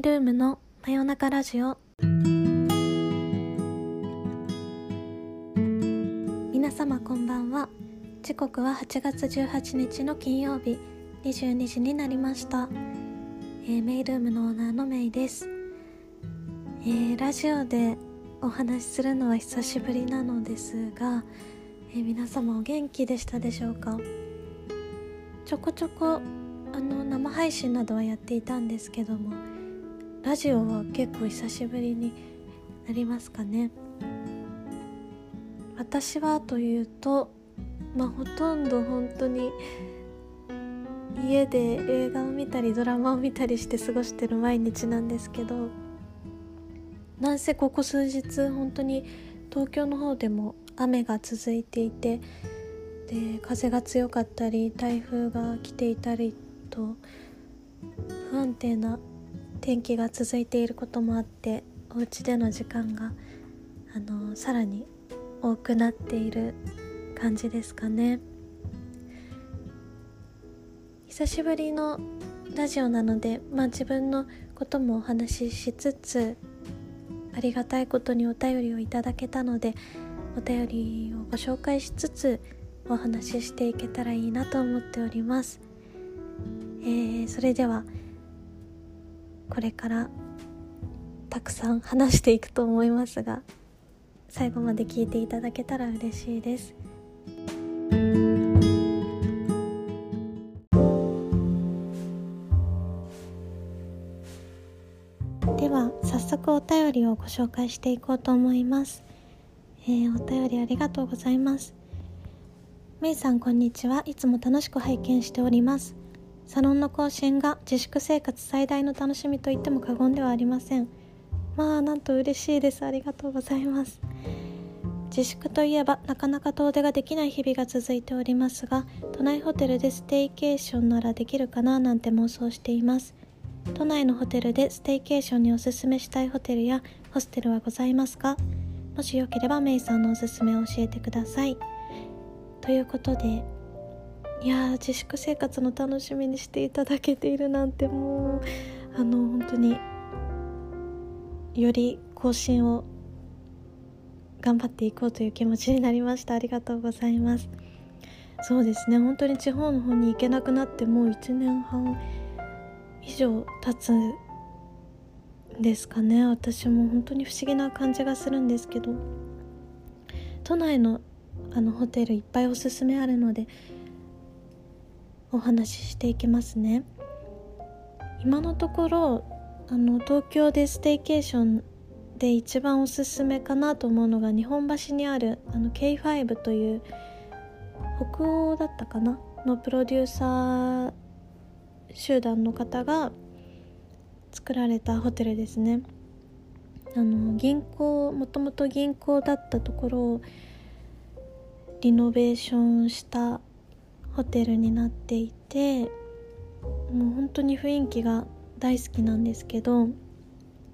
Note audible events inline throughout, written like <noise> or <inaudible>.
イルームの真夜中ラジオ。皆様こんばんは。時刻は8月18日の金曜日。22時になりました、えー、メイルームのオーナーのメイです、えー、ラジオでお話しするのは久しぶりなのですが、えー、皆様お元気でしたでしょうか？ちょこちょこあの生配信などはやっていたんですけどもラジオは結構久しぶりになりますかね。私はというとまあほとんど本当に家で映画を見たりドラマを見たりして過ごしてる毎日なんですけどなんせここ数日本当に東京の方でも雨が続いていてで風が強かったり台風が来ていたりと不安定な天気が続いていることもあってお家での時間があのさらに多くなっている感じですかね。久しぶりのラジオなのでまあ自分のこともお話ししつつありがたいことにお便りをいただけたのでお便りをご紹介しつつお話ししていけたらいいなと思っております。えー、それではこれからたくさん話していくと思いますが最後まで聞いていただけたら嬉しいです。では早速お便りをご紹介していこうと思います、えー、お便りありがとうございます。めいさんこんにちは。いつも楽しく拝見しております。サロンの更新が自粛生活最大の楽しみと言っても過言ではありません。まあなんと嬉しいです。ありがとうございます。自粛といえばなかなか遠出ができない日々が続いておりますが都内ホテルでステイケーションならできるかななんて妄想しています。都内のホテルでステイケーションにおすすめしたいホテルやホステルはございますか？もしよければメイさんのおすすめを教えてください。ということでいや自粛生活の楽しみにしていただけているなんてもうあの本当により更新を頑張っていこうという気持ちになりました。ありがとうございます。そうですね。本当に地方の方に行けなくなってもう1年半以上経つんですかね。私も本当に不思議な感じがするんですけど都内のあのホテルいっぱいおすすめあるのでお話ししていきますね。今のところあの東京でステイケーションで一番おすすめかなと思うのが日本橋にあるあの K5 という北欧だったかな？のプロデューサー集団の方が作られたホテルですね。あの銀行もともと銀行だったところをリノベーションしたホテルになっていてもう本当に雰囲気が大好きなんですけど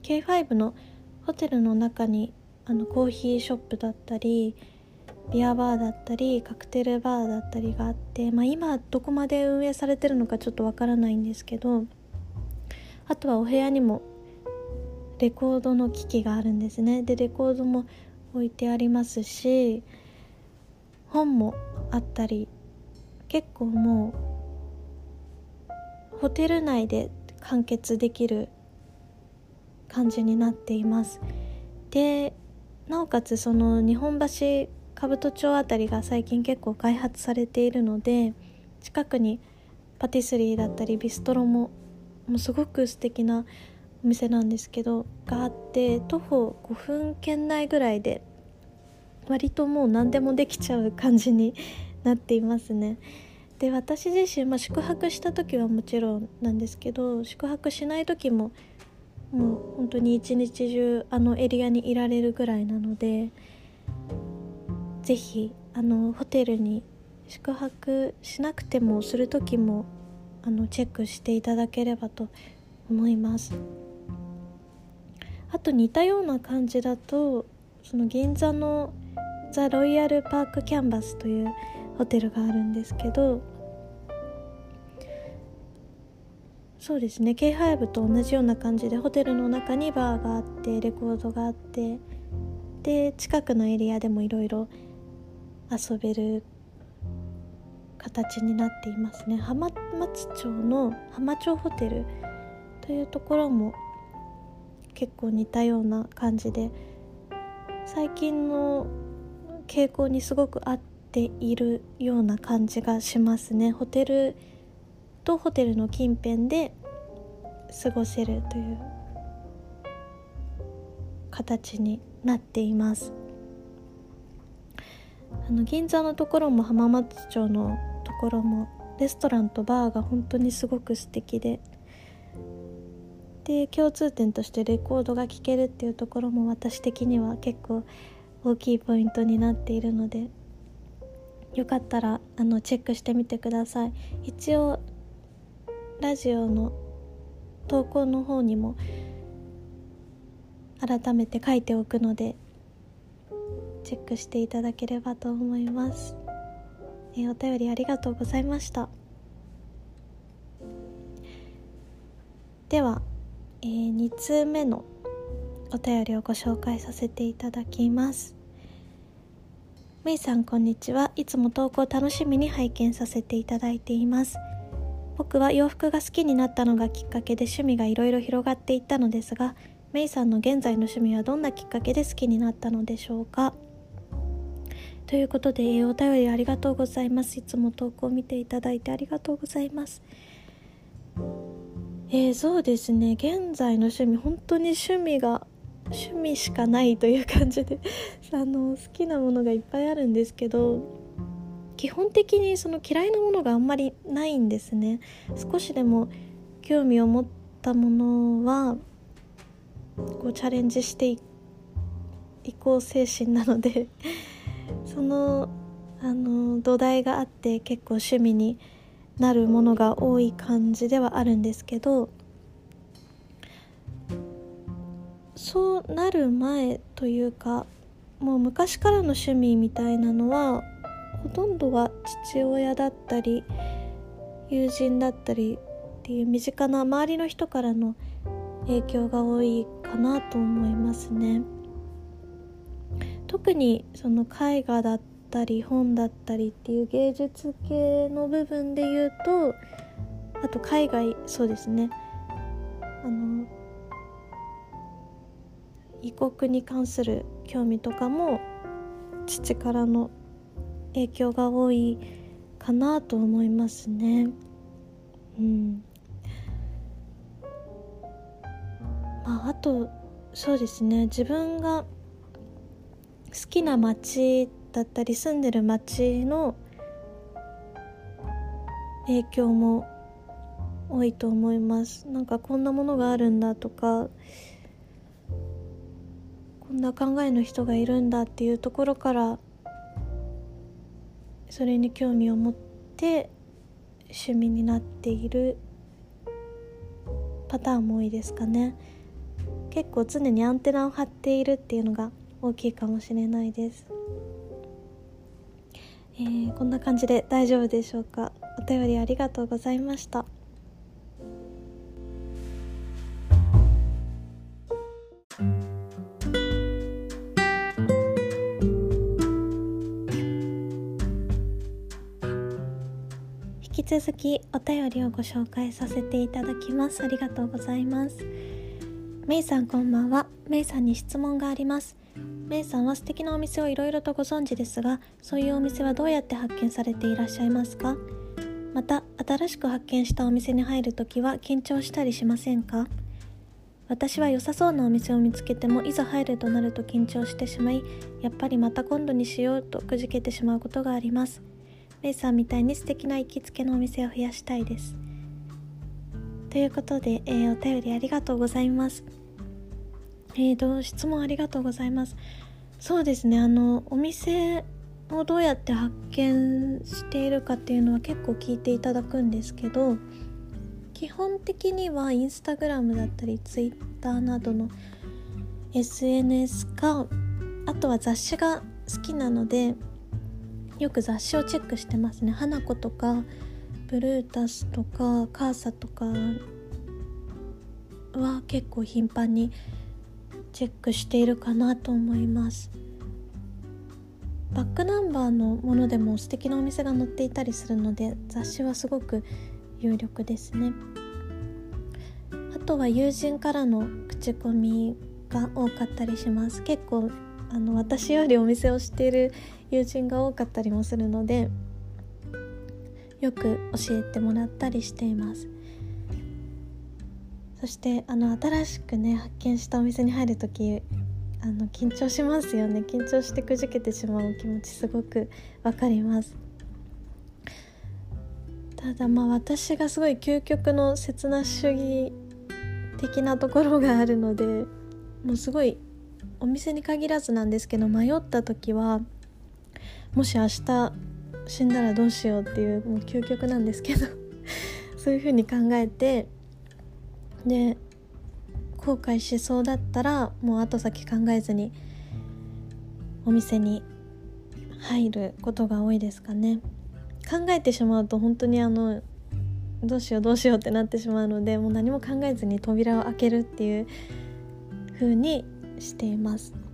K5 のホテルの中にあのコーヒーショップだったりビアバーだったりカクテルバーだったりがあって、まあ、今どこまで運営されてるのかちょっとわからないんですけどあとはお部屋にもレコードの機器があるんですね。でレコードも置いてありますし本もあったり結構もうホテル内で完結できる感じになっています。でなおかつその日本橋兜町辺りが最近結構開発されているので近くにパティスリーだったりビストロももうすごく素敵なお店なんですけどがあって徒歩5分圏内ぐらいで割ともう何でもできちゃう感じになっていますね。で私自身、まあ、宿泊した時はもちろんなんですけど宿泊しない時ももう本当に一日中あのエリアにいられるぐらいなので是非あのホテルに宿泊しなくてもする時もあのチェックしていただければと思いますあと似たような感じだとその銀座のザ・ロイヤル・パーク・キャンバスというホテルがあるんですけどそうですね K5 と同じような感じでホテルの中にバーがあってレコードがあってで近くのエリアでもいろいろ遊べる形になっていますね。浜松町の浜町ホテルというところも結構似たような感じで最近の傾向にすごく合っているような感じがしますね。ホテルとホテルの近辺で過ごせるという形になっています。あの銀座のところも浜松町のところもレストランとバーが本当にすごく素敵で。で共通点としてレコードが聴けるっていうところも私的には結構大きいポイントになっているのでよかったらあのチェックしてみてください。一応ラジオの投稿の方にも改めて書いておくのでチェックしていただければと思います、えー、お便りありがとうございました。では、えー、2通目のお便りをご紹介させていただきます。めいさんこんにちは。いつも投稿楽しみに拝見させていただいています。僕は洋服が好きになったのがきっかけで趣味がいろいろ広がっていったのですがメイさんの現在の趣味はどんなきっかけで好きになったのでしょうか。ということで、えお便りありがとうございます。いつも投稿を見ていただいてありがとうございます。えー、そうですね。現在の趣味本当に趣味が趣味しかないという感じであの好きなものがいっぱいあるんですけど基本的にその嫌いなものがあんまりないんですね。少しでも興味を持ったものはこうチャレンジしていこう精神なので <laughs> そのあの土台があって結構趣味になるものが多い感じではあるんですけどそうなる前というかもう昔からの趣味みたいなのはほとんどは父親だったり友人だったりっていう身近な周りの人からの影響が多いかなと思いますね。特にその絵画だったり本だったりっていう芸術系の部分で言うとあと海外そうですね。あの異国に関する興味とかも父からの影響が多いかなと思いますね。うん、まあ、あとそうですね。自分が好きな街だったり住んでる街の影響も多いと思います。なんかこんなものがあるんだとかこんな考えの人がいるんだっていうところからそれに興味を持って趣味になっているパターンも多いですかね。結構常にアンテナを張っているっていうのが大きいかもしれないです、えー、こんな感じで大丈夫でしょうか。お便りありがとうございました。続きお便りをご紹介させていただきます。ありがとうございます。メイさんこんばんは。メイさんに質問があります。メイさんは素敵なお店をいろいろとご存知ですがそういうお店はどうやって発見されていらっしゃいますか？また新しく発見したお店に入るときは緊張したりしませんか？私は良さそうなお店を見つけてもいざ入るとなると緊張してしまいやっぱりまた今度にしようとくじけてしまうことがあります。レイさんみたいに素敵な行きつけのお店を増やしたいです。ということで、えー、お便りありがとうございます。えーと質問ありがとうございます。そうですねあのお店をどうやって発見しているかっていうのは結構聞いていただくんですけど基本的にはインスタグラムだったりツイッターなどの SNS かあとは雑誌が好きなのでよく雑誌をチェックしてますね。花子とかブルータスとかカーサとかは結構頻繁にチェックしているかなと思います。バックナンバーのものでも素敵なお店が載っていたりするので雑誌はすごく有力ですね。あとは友人からの口コミが多かったりします。結構あの私よりお店を知っている友人が多かったりもするのでよく教えてもらったりしています。そしてあの新しくね発見したお店に入る時あの緊張しますよね。緊張してくじけてしまう気持ちすごくわかります。ただまあ私がすごい究極の切な主義的なところがあるのでもうすごいお店に限らずなんですけど迷った時はもし明日死んだらどうしようっていうもう究極なんですけど <laughs> そういうふうに考えてで後悔しそうだったらもう後先考えずにお店に入ることが多いですかね。考えてしまうと本当にあのどうしようどうしようってなってしまうのでもう何も考えずに扉を開けるっていう風にしています。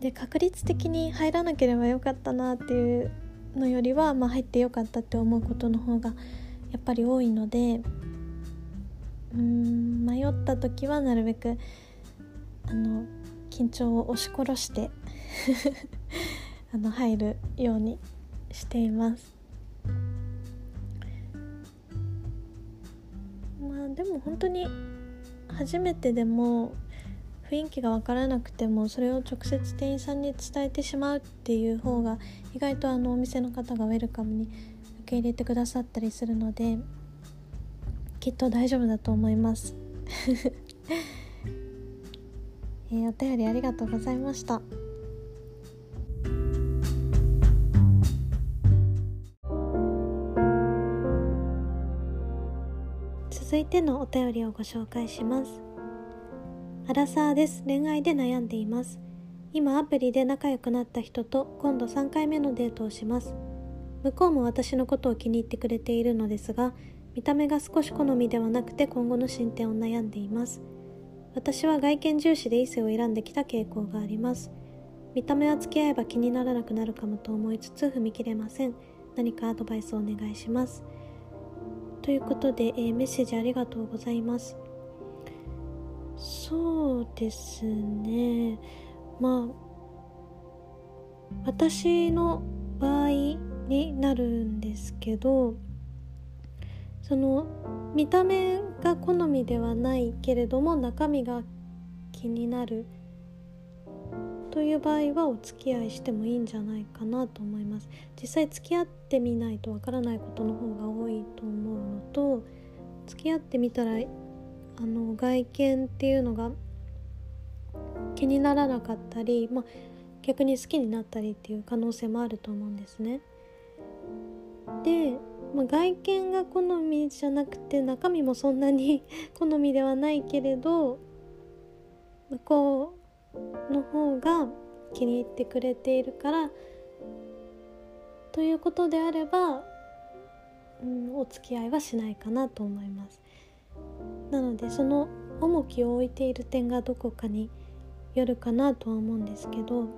で確率的に入らなければよかったなっていうのよりは、まあ、入ってよかったって思うことの方がやっぱり多いのでうん迷った時はなるべくあの緊張を押し殺して <laughs> あの入るようにしています。まあでも本当に初めてでも雰囲気が分からなくてもそれを直接店員さんに伝えてしまうっていう方が意外とあのお店の方がウェルカムに受け入れてくださったりするのできっと大丈夫だと思います。<laughs> えー、お便りありがとうございました。続いてのお便りをご紹介します。アラサーです。恋愛で悩んでいます。今アプリで仲良くなった人と今度3回目のデートをします。向こうも私のことを気に入ってくれているのですが見た目が少し好みではなくて今後の進展を悩んでいます。私は外見重視で異性を選んできた傾向があります。見た目は付き合えば気にならなくなるかもと思いつつ踏み切れません。何かアドバイスをお願いします。ということで、えー、メッセージありがとうございます。そうですね。まあ私の場合になるんですけどその見た目が好みではないけれども中身が気になるという場合はお付き合いしてもいいんじゃないかなと思います。実際付き合ってみないとわからないことの方が多いと思うのと付き合ってみたらあの外見っていうのが気にならなかったり、まあ、逆に好きになったりっていう可能性もあると思うんですね。でまあ、外見が好みじゃなくて中身もそんなに <laughs> 好みではないけれど向こうの方が気に入ってくれているからということであれば、うん、お付き合いはしないかなと思いますなのでその重きを置いている点がどこかによるかなとは思うんですけど、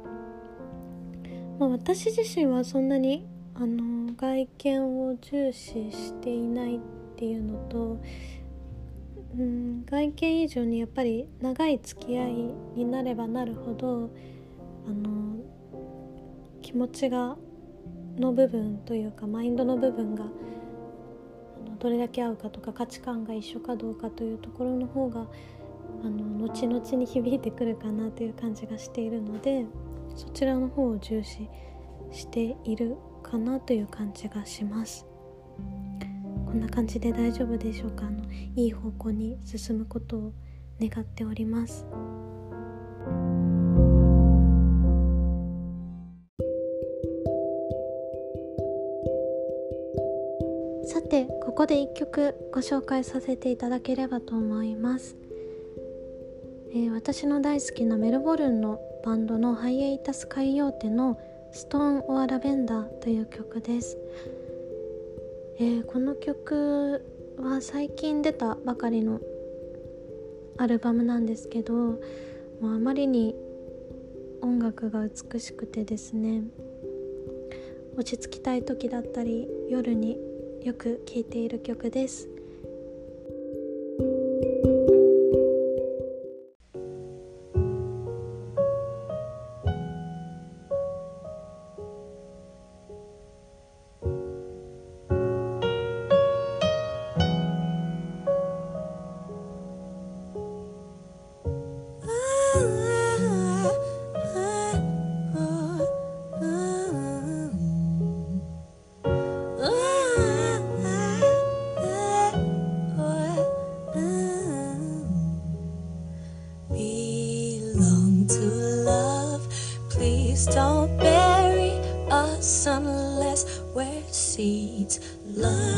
まあ、私自身はそんなにあの外見を重視していないっていうのと、うん、外見以上にやっぱり長い付き合いになればなるほどあの気持ちがの部分というかマインドの部分がどれだけ合うかとか価値観が一緒かどうかというところの方があの後々に響いてくるかなという感じがしているのでそちらの方を重視しているかなという感じがします。こんな感じで大丈夫でしょうか？あのいい方向に進むことを願っております。ここで1曲ご紹介させていただければと思います、えー、私の大好きなメルボルンのバンドのハイエイタス海洋手の「ストーン・オア・ラベンダー」という曲です、えー、この曲は最近出たばかりのアルバムなんですけどもうあまりに音楽が美しくてですね落ち着きたい時だったり夜によく聴いている曲です。love.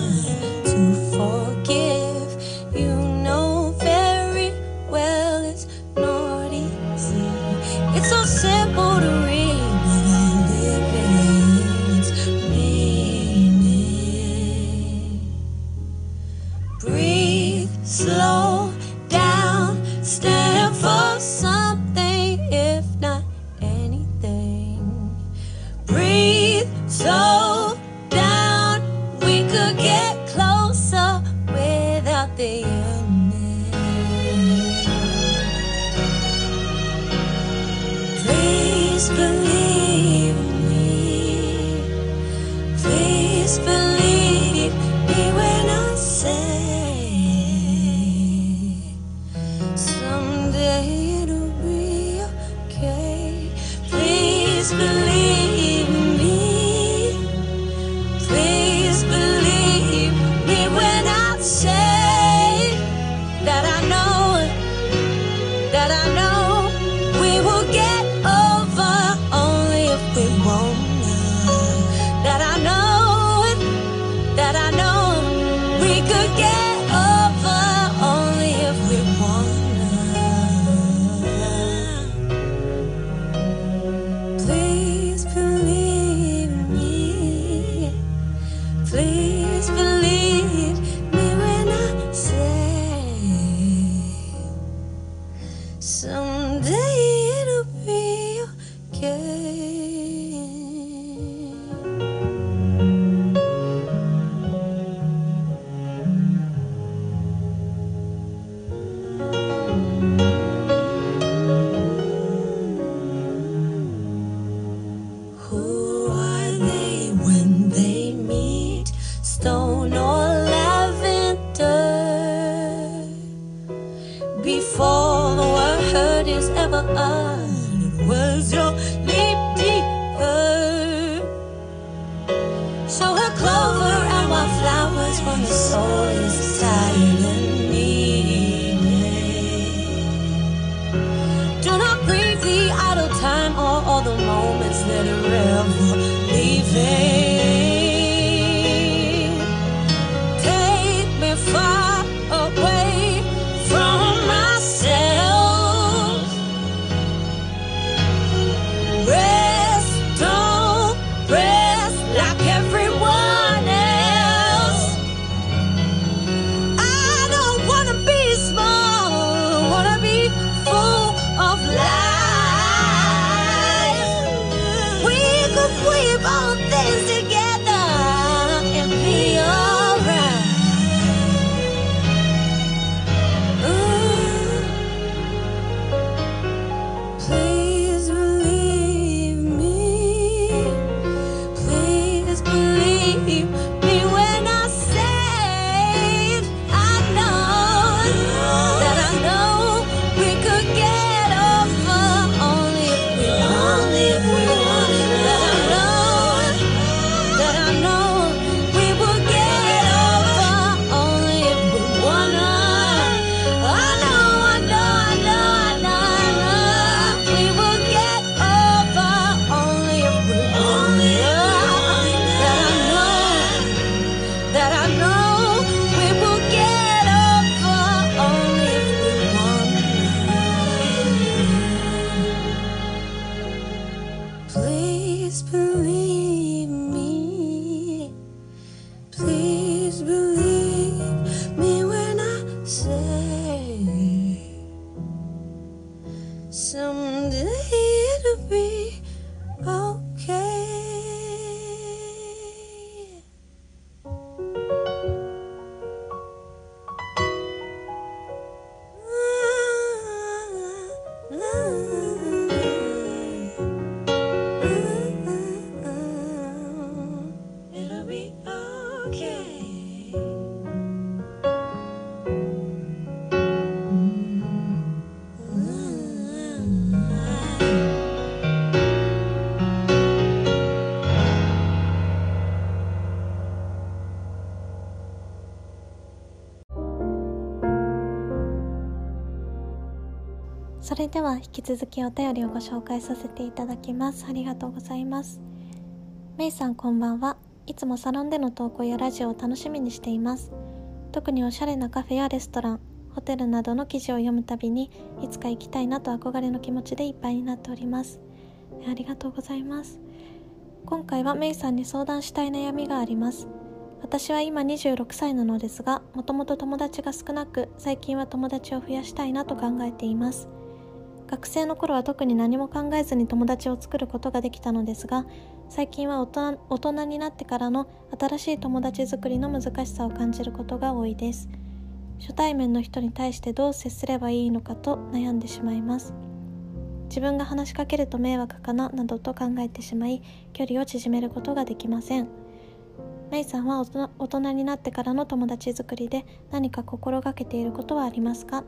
では引き続きお便りをご紹介させていただきます。ありがとうございます。メイさんこんばんは。いつもサロンでの投稿やラジオを楽しみにしています。特におしゃれなカフェやレストランホテルなどの記事を読むたびにいつか行きたいなと憧れの気持ちでいっぱいになっております。ありがとうございます。今回はメイさんに相談したい悩みがあります。私は今26歳なのですがもともと友達が少なく最近は友達を増やしたいなと考えています。学生の頃は特に何も考えずに友達を作ることができたのですが最近は大人になってからの新しい友達作りの難しさを感じることが多いです。初対面の人に対してどう接すればいいのかと悩んでしまいます。自分が話しかけると迷惑かななどと考えてしまい距離を縮めることができません。メイさんは大人になってからの友達作りで何か心がけていることはありますか？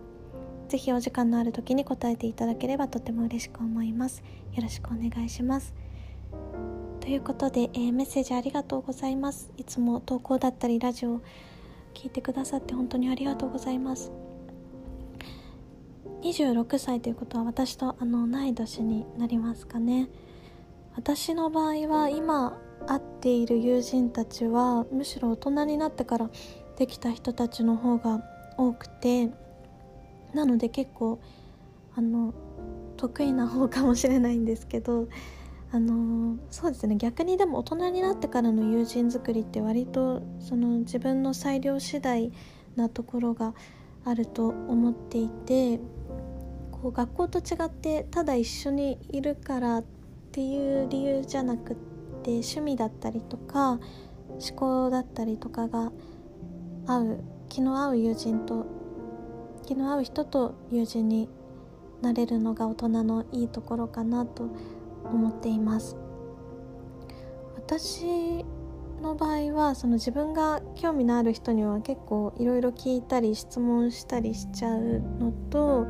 ぜひお時間のある時に答えていただければとても嬉しく思います。よろしくお願いします。ということで、えーメッセージありがとうございます。いつも投稿だったりラジオを聞いてくださって本当にありがとうございます。26歳ということは私とあの同い年になりますかね。私の場合は今会っている友人たちはむしろ大人になってからできた人たちの方が多くてなので結構あの得意な方かもしれないんですけどあのそうですね逆にでも大人になってからの友人作りって割とその自分の裁量次第なところがあると思っていてこう学校と違ってただ一緒にいるからっていう理由じゃなくって趣味だったりとか思考だったりとかが合う気の合う友人と気の合う人と友人になれるのが大人のいいところかなと思っています私の場合はその自分が興味のある人には結構いろいろ聞いたり質問したりしちゃうのと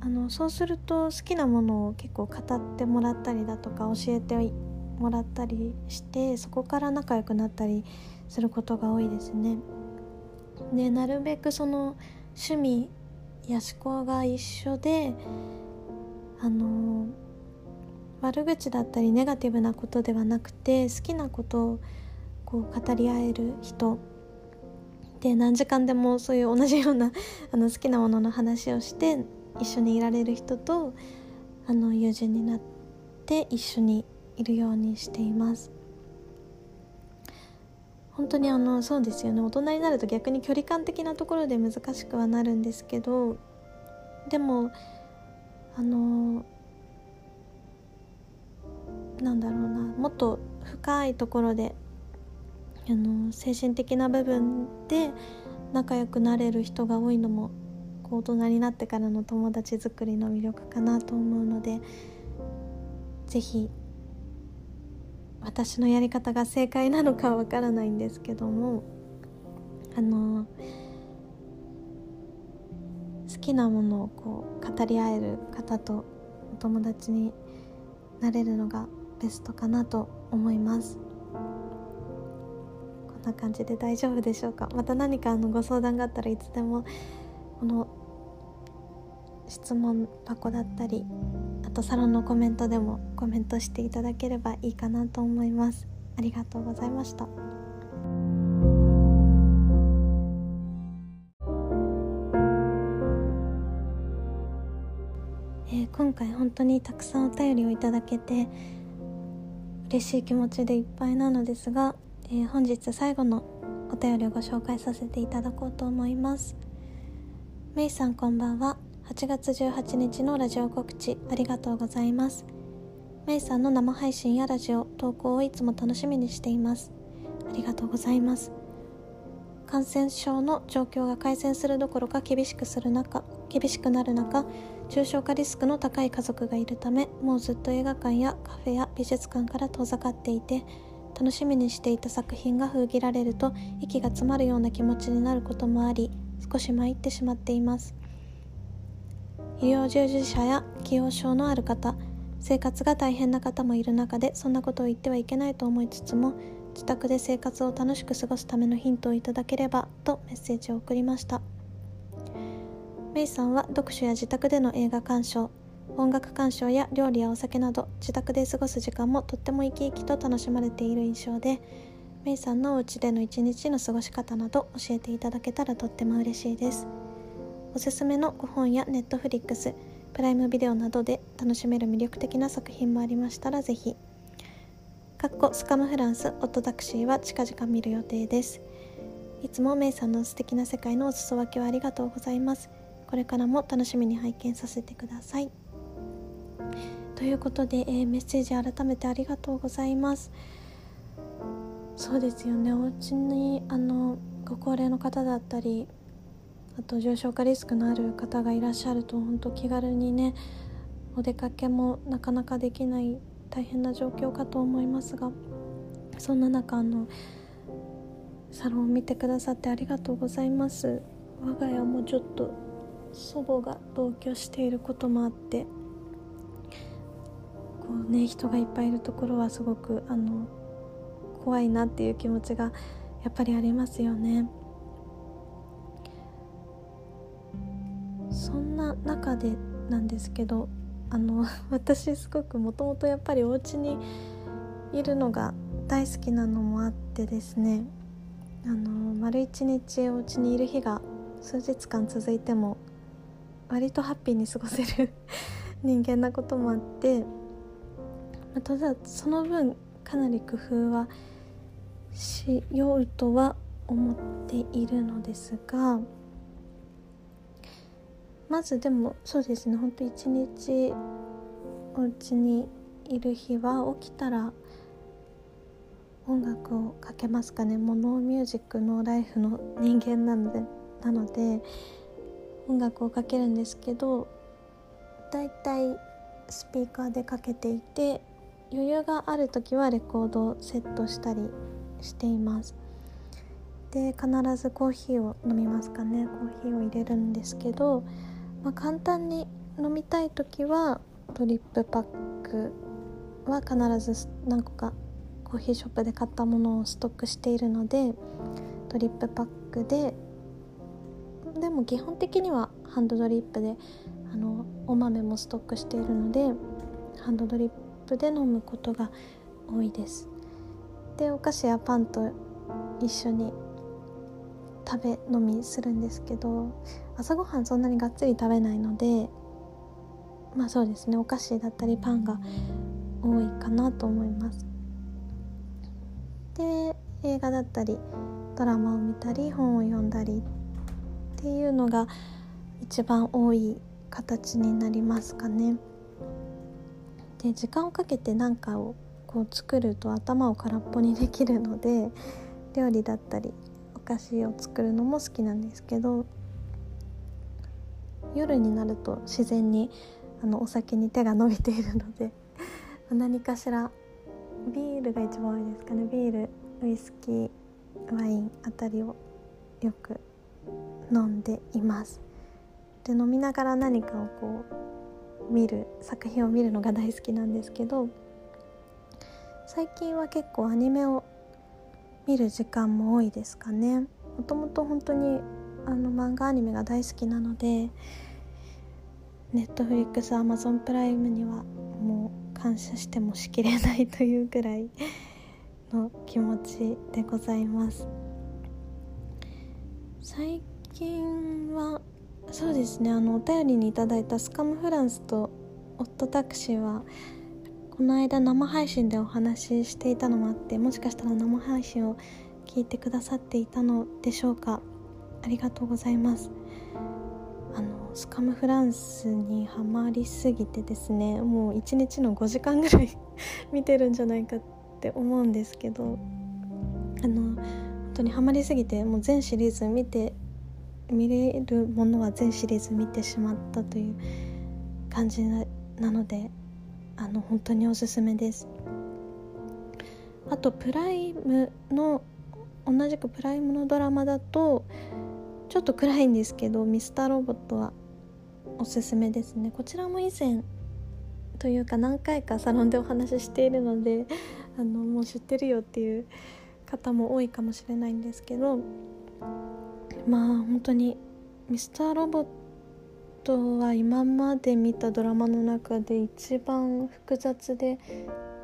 あのそうすると好きなものを結構語ってもらったりだとか教えてもらったりしてそこから仲良くなったりすることが多いですね。でなるべくその趣味や思考が一緒であの悪口だったりネガティブなことではなくて好きなことをこう語り合える人で何時間でもそういう同じような <laughs> あの好きなものの話をして一緒にいられる人とあの友人になって一緒にいるようにしています。本当にあのそうですよね。大人になると逆に距離感的なところで難しくはなるんですけどでもあのなんだろうなもっと深いところであの精神的な部分で仲良くなれる人が多いのも大人になってからの友達作りの魅力かなと思うので是非私のやり方が正解なのかわからないんですけどもあの好きなものをこう語り合える方とお友達になれるのがベストかなと思います。こんな感じで大丈夫でしょうか？また何かあのご相談があったらいつでもこの質問箱だったりあとサロンのコメントでもコメントしていただければいいかなと思います。ありがとうございました。えー今回本当にたくさんお便りをいただけて嬉しい気持ちでいっぱいなのですが、えー本日最後のお便りをご紹介させていただこうと思います。メイさんこんばんは。8月18日のラジオ告知ありがとうございます。メイさんの生配信やラジオ投稿をいつも楽しみにしています。ありがとうございます。感染症の状況が改善するどころか厳しくする中厳しくなる中重症化リスクの高い家族がいるためもうずっと映画館やカフェや美術館から遠ざかっていて楽しみにしていた作品が封切られると息が詰まるような気持ちになることもあり少し参ってしまっています。医療従事者や既往症のある方生活が大変な方もいる中でそんなことを言ってはいけないと思いつつも自宅で生活を楽しく過ごすためのヒントをいただければとメッセージを送りました。メイさんは読書や自宅での映画鑑賞音楽鑑賞や料理やお酒など自宅で過ごす時間もとっても生き生きと楽しまれている印象でメイさんのお家での一日の過ごし方など教えていただけたらとっても嬉しいです。おすすめの5本やネットフリックスプライムビデオなどで楽しめる魅力的な作品もありましたらぜひ。かっこスカムフランスオットタクシーは近々見る予定です。いつもメイさんの素敵な世界のお裾分けをありがとうございます。これからも楽しみに拝見させてください。ということで、えー、メッセージ改めてありがとうございます。そうですよね。お家にあのご高齢の方だったりあと重症化リスクのある方がいらっしゃると本当気軽にねお出かけもなかなかできない大変な状況かと思いますがそんな中あのサロンを見てくださってありがとうございます。我が家もちょっと祖母が同居していることもあってこうね人がいっぱいいるところはすごくあの怖いなっていう気持ちがやっぱりありますよね。中でなんですけどあの <laughs> 私すごくもともとやっぱりお家にいるのが大好きなのもあってですね。あの丸一日お家にいる日が数日間続いても割とハッピーに過ごせる <laughs> 人間なこともあって、ま、ただその分かなり工夫はしようとは思っているのですがまずでもそうですねほんと一日お家にいる日は起きたら音楽をかけますかね。もうノーミュージックのライフの人間なのでなので音楽をかけるんですけどだいたいスピーカーでかけていて余裕がある時はレコードをセットしたりしています。で必ずコーヒーを飲みますかね。コーヒーを入れるんですけど、まあ、簡単に飲みたい時はドリップパックは必ず何個かコーヒーショップで買ったものをストックしているのでドリップパックででも基本的にはハンドドリップであのお豆もストックしているのでハンドドリップで飲むことが多いです。でお菓子やパンと一緒に食べ飲みするんですけど朝ごはんそんなにがっつり食べないのでまあそうですねお菓子だったりパンが多いかなと思いますで映画だったりドラマを見たり本を読んだりっていうのが一番多い形になりますかね。で時間をかけて何かをこう作ると頭を空っぽにできるので料理だったり菓子を作るのも好きなんですけど夜になると自然にあのお酒に手が伸びているので <laughs> 何かしらビールが一番多いですかね。ビールウイスキーワインあたりをよく飲んでいます。で飲みながら何かをこう見る作品を見るのが大好きなんですけど最近は結構アニメを見る時間も多いですかね。もともと本当にあの漫画アニメが大好きなのでネットフリックスアマゾンプライムにはもう感謝してもしきれないというぐらいの気持ちでございます。最近はそうですね。あのお便りにいただいたスカムフランスとオットタクシーはこの間生配信でお話ししていたのもあってもしかしたら生配信を聞いてくださっていたのでしょうか。ありがとうございます。あのツカムフランスにはまりすぎてですねもう1日の5時間ぐらい見てるんじゃないかって思うんですけどあの本当にはまりすぎてもう全シリーズ見て見れるものは全シリーズ見てしまったという感じなのであの本当におすすめです。あとプライムの同じくプライムのドラマだとちょっと暗いんですけどミスターロボットはおすすめですね。こちらも以前というか何回かサロンでお話ししているのであのもう知ってるよっていう方も多いかもしれないんですけどまあ本当にミスターロボットは今まで見たドラマの中で一番複雑で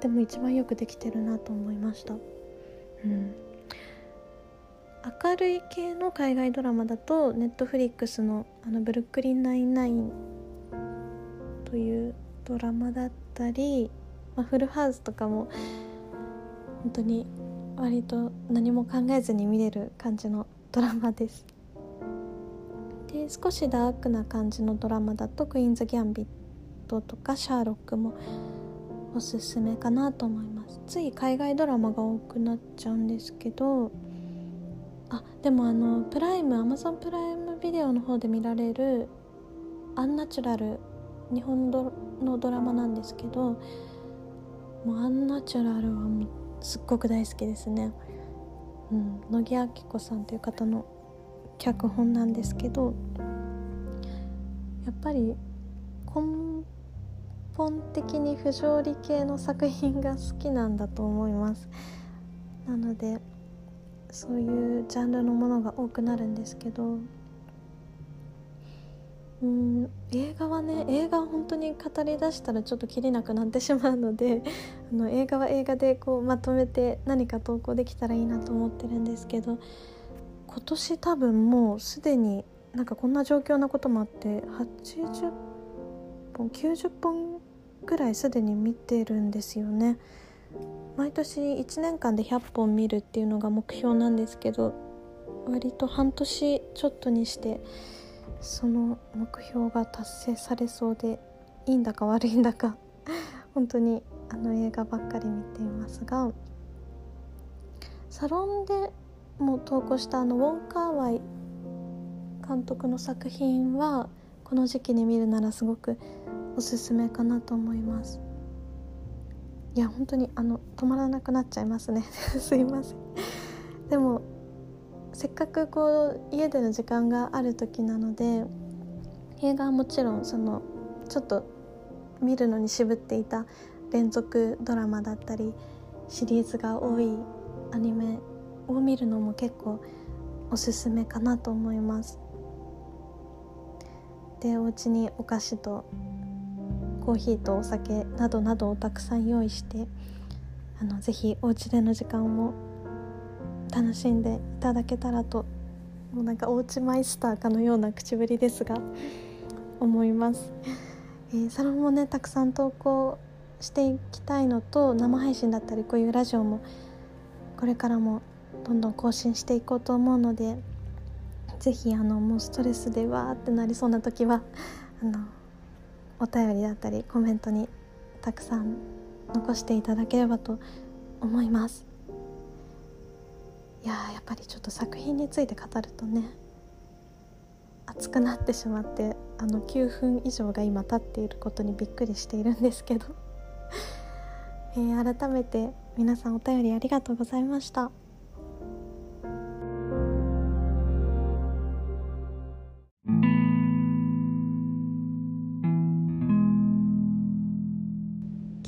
でも一番よくできてるなと思いました。うん明るい系の海外ドラマだとネットフリックスの「あのブルックリン99」というドラマだったり、まあ、フルハウスとかも本当に割と何も考えずに見れる感じのドラマです。で少しダークな感じのドラマだと「クイーンズ・ギャンビット」とか「シャーロック」もおすすめかなと思います。つい海外ドラマが多くなっちゃうんですけどあでもあのプライムアマゾンプライムビデオの方で見られる「アンナチュラル」日本のドラマなんですけどもうアンナチュラルはもうすっごく大好きですね。うん、乃木明子さんという方の脚本なんですけどやっぱり根本的に不条理系の作品が好きなんだと思います。なのでそういうジャンルのものが多くなるんですけどうん映画はね映画は本当に語りだしたらちょっと切れなくなってしまうのであの映画は映画でこうまとめて何か投稿できたらいいなと思ってるんですけど今年多分もうすでになんかこんな状況なこともあって80本90本ぐらいすでに見てるんですよね。毎年1年間で100本見るっていうのが目標なんですけど割と半年ちょっとにしてその目標が達成されそうでいいんだか悪いんだか本当にあの映画ばっかり見ていますがサロンでも投稿したあのウォン・カーワイ監督の作品はこの時期に見るならすごくおすすめかなと思います。いや本当にあの止まらなくなっちゃいますね。<laughs> すいません。でもせっかくこう家での時間がある時なので映画はもちろんそのちょっと見るのに渋っていた連続ドラマだったりシリーズが多いアニメを見るのも結構おすすめかなと思います。でお家にお菓子とコーヒーとお酒などなどをたくさん用意してあのぜひお家での時間を楽しんでいただけたらともうなんかおうちマイスターかのような口ぶりですが思います、えー、サロンもねたくさん投稿していきたいのと生配信だったりこういうラジオもこれからもどんどん更新していこうと思うのでぜひあのもうストレスでわーってなりそうな時は <laughs> あのお便りだったりコメントにたくさん残していただければと思います。いややっぱりちょっと作品について語るとね熱くなってしまってあの9分以上が今経っていることにびっくりしているんですけど、えー、改めて皆さんお便りありがとうございました。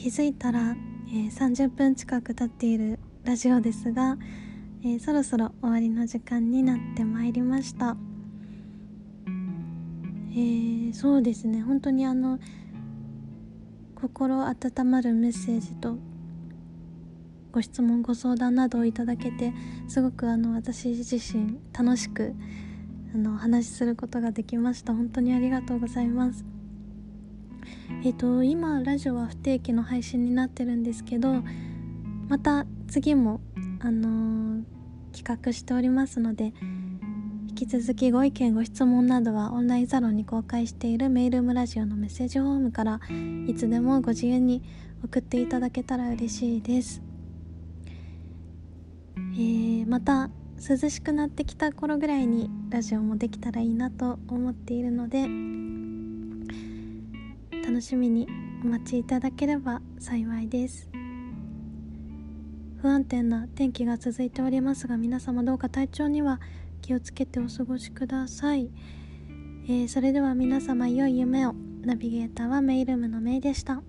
気づいたら、えー、30分近く経っているラジオですが、えー、そろそろ終わりの時間になってまいりました。えー、そうですね。本当にあの心温まるメッセージとご質問ご相談などをいただけてすごくあの私自身楽しくあのお話しすることができました。本当にありがとうございます。えっ、と今ラジオは不定期の配信になってるんですけどまた次もあのー企画しておりますので引き続きご意見ご質問などはオンラインサロンに公開しているメールムラジオのメッセージフォームからいつでもご自由に送っていただけたら嬉しいです、えーまた涼しくなってきた頃ぐらいにラジオもできたらいいなと思っているので楽しみにお待ちいただければ幸いです。不安定な天気が続いておりますが皆様どうか体調には気をつけてお過ごしください、えー、それでは皆様良い夢を。ナビゲーターはメイルームのメイでした。